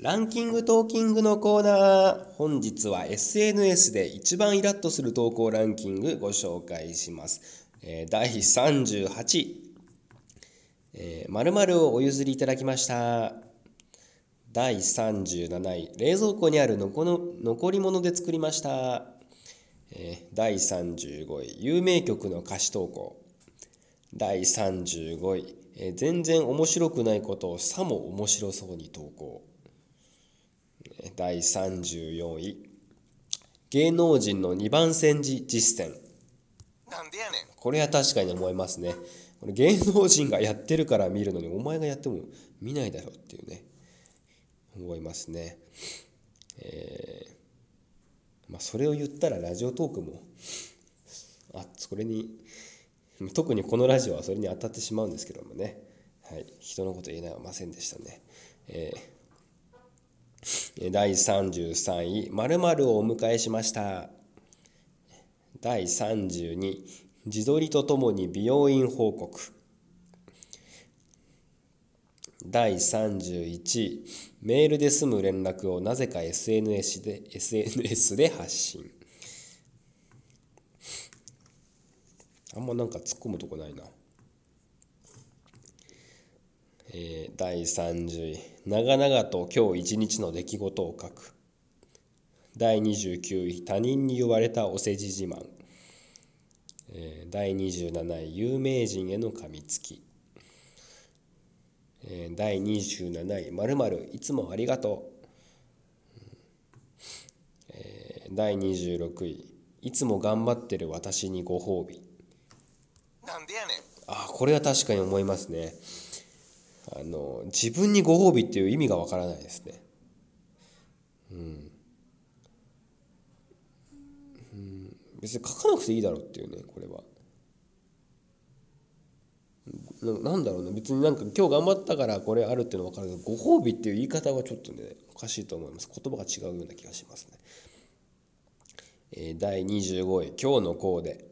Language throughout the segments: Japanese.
ランキングトーキングのコーナー。本日は SNS で一番イラッとする投稿ランキングご紹介します、えー、第38えー、〇〇をお譲りいただきました。第37位。冷蔵庫にある残の残り物で作りました、えー、第35位。有名曲の歌詞投稿。第35位、えー、全然面白くないことをさも面白そうに投稿。第34位芸能人の2番煎じ実践。なんでやねん。これは確かに思いますね。これ芸能人がやってるから見るのにお前がやっても見ないだろうっていうね。思いますね。えー、まあそれを言ったらラジオトークもあそれに特にこのラジオはそれに当たってしまうんですけどもね。はい。人のこと言えないはませんでしたね。えー第33位、〇〇をお迎えしました。第32、自撮りとともに美容院報告。第31、メールで済む連絡をなぜか SNS で SNS で発信。あんまなんか突っ込むとこないな。えー、第30位。長々と今日一日の出来事を書く。第29位。他人に言われたお世辞自慢、えー、第27位。有名人への噛みつき、えー、第27位。まるいつもありがとう、えー、第26位。いつも頑張ってる私にご褒美。なんでやねん。あこれは確かに思いますねあの自分にご褒美っていう意味がわからないですね。うん、うん、別に書かなくていいだろうっていうねこれは。なんだろうね別になんか今日頑張ったからこれあるっていうの分かるけどご褒美っていう言い方はちょっとねおかしいと思います言葉が違うような気がしますね。えー、第25位今日のコーデ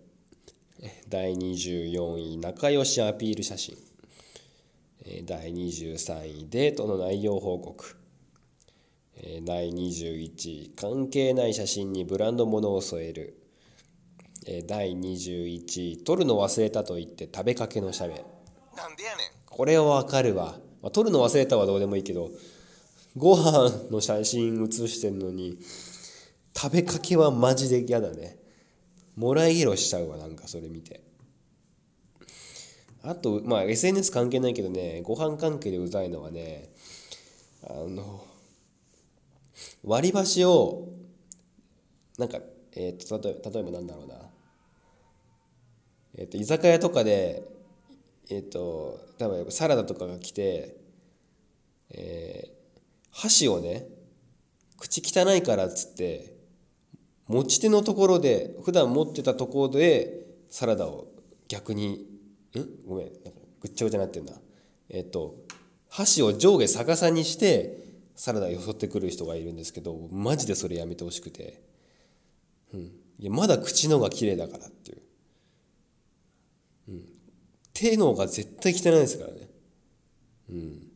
第24位仲良しアピール写真第23位デートの内容報告第21位関係ない写真にブランド物を添える。第21位撮るの忘れたと言って食べかけのしゃべ。なんでやねん。これはわかるわ、まあ、撮るの忘れたはどうでもいいけどご飯の写真写してんのに食べかけはマジで嫌だね。もらい色しちゃうわなんかそれ見てあと、まあ SNS 関係ないけどね、ご飯関係でうざいのはね、あの、割り箸を、なんか、えっ、ー、と、例えば、例えばなんだろうな。えっ、と、居酒屋とかで、えっ、ー、と、多分サラダとかが来て、え、箸をね、口汚いからっつって、持ち手のところで、普段持ってたところで、サラダを逆にんごめん。ぐっちゃぐちゃになってるなえっと箸を上下逆さにしてサラダよそってくる人がいるんですけどマジでそれやめてほしくて、うん、いやまだ口のが綺麗だからっていう、うん、手のが絶対汚いですからね。うん。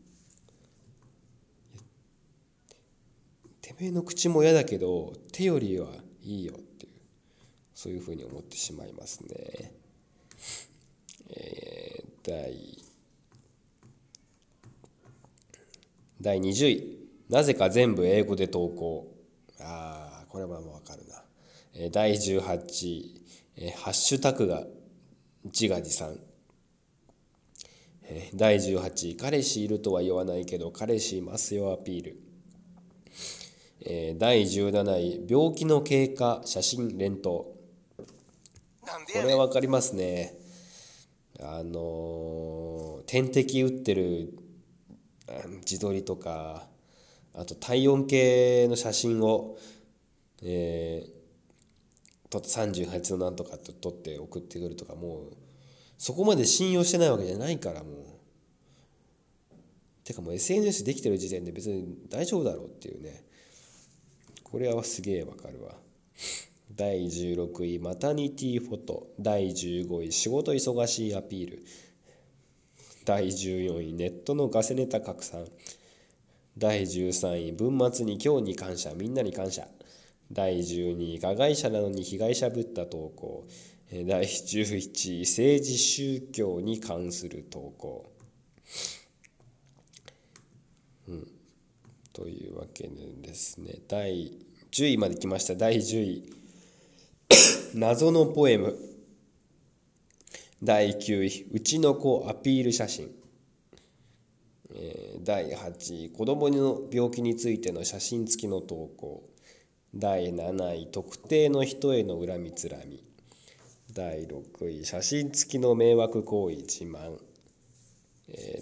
てめえの口も嫌だけど手よりはいいよっていう。そういうふうに思ってしまいますね。えー、第第20位。なぜか全部英語で投稿。ああこれはもう分かるな、えー、第18位、えー、ハッシュタグが自画自賛。えー、第18位。彼氏いるとは言わないけど彼氏いますよアピール、えー、第17位。病気の経過写真連投。これは分かりますねあの点滴打ってる自撮りとかあと体温計の写真を、えー、撮って38のなんとかって撮って送ってくるとかもうそこまで信用してないわけじゃないからもうてかもう SNS できてる時点で別に大丈夫だろうっていうねこれはすげえわかるわ。第16位マタニティフォト。第15位仕事忙しいアピール。第14位ネットのガセネタ拡散。第13位文末に今日に感謝。みんなに感謝。第12位加害者なのに被害者ぶった投稿。第11位政治宗教に関する投稿。うん。というわけでですね。第10位まで来ました。第10位。謎のポエム。第9位うちの子アピール写真。第8位子どもの病気についての写真付きの投稿。第7位特定の人への恨みつらみ。第6位写真付きの迷惑行為自慢。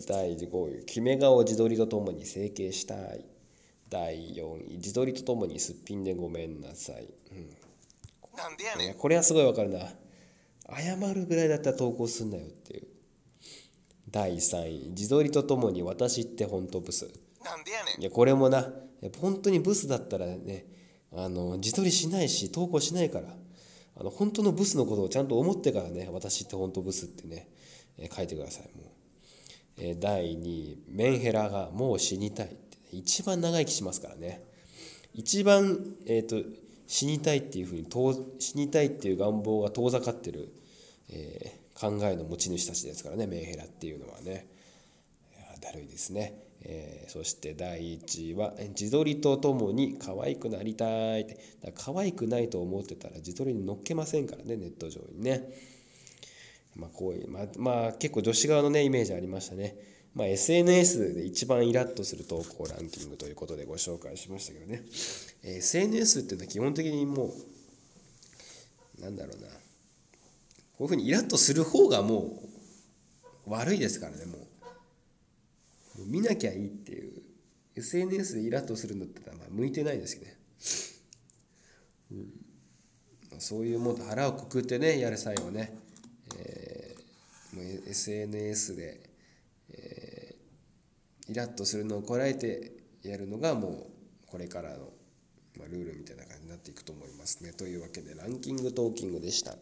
第5位決め顔自撮りとともに整形したい。第4位自撮りとともにすっぴんでごめんなさい、うん、なんでやねん。これはすごいわかるな。謝るぐらいだったら投稿すんなよっていう。第3位。自撮りとともに私って本当ブス。なんでやねん。いやこれもな。本当にブスだったらねあの自撮りしないし投稿しないから。あの本当のブスのことをちゃんと思ってからね私って本当ブスってね、え書いてくださいもう、え第2位。メンヘラがもう死にたいって、一番長生きしますからね。一番、えーと、死にたいっていうふうに死にたいっていう願望が遠ざかってる、えー考えの持ち主たちですからねメンヘラっていうのはね。だるいですね、えー、そして第1位は自撮りとともに可愛くなりたいって。だ可愛くないと思ってたら自撮りに乗っけませんからねネット上にね。まあこういうまあ、まあ、結構女子側のねイメージありましたね。まあ、SNS で一番イラッとする投稿ランキングということでご紹介しましたけどね。SNS っていうのは基本的にもうなんだろうな。こういうふうにイラッとする方がもう悪いですからねもう。見なきゃいいっていう。SNS でイラッとするのってまあ向いてないですけどね、うん、そういうもん腹をくくってねやる際はね、えー、もう SNS で、イラッとするのをこらえてやるのがもうこれからの、ま、ルールみたいな感じになっていくと思いますねというわけでランキングトーキングでした。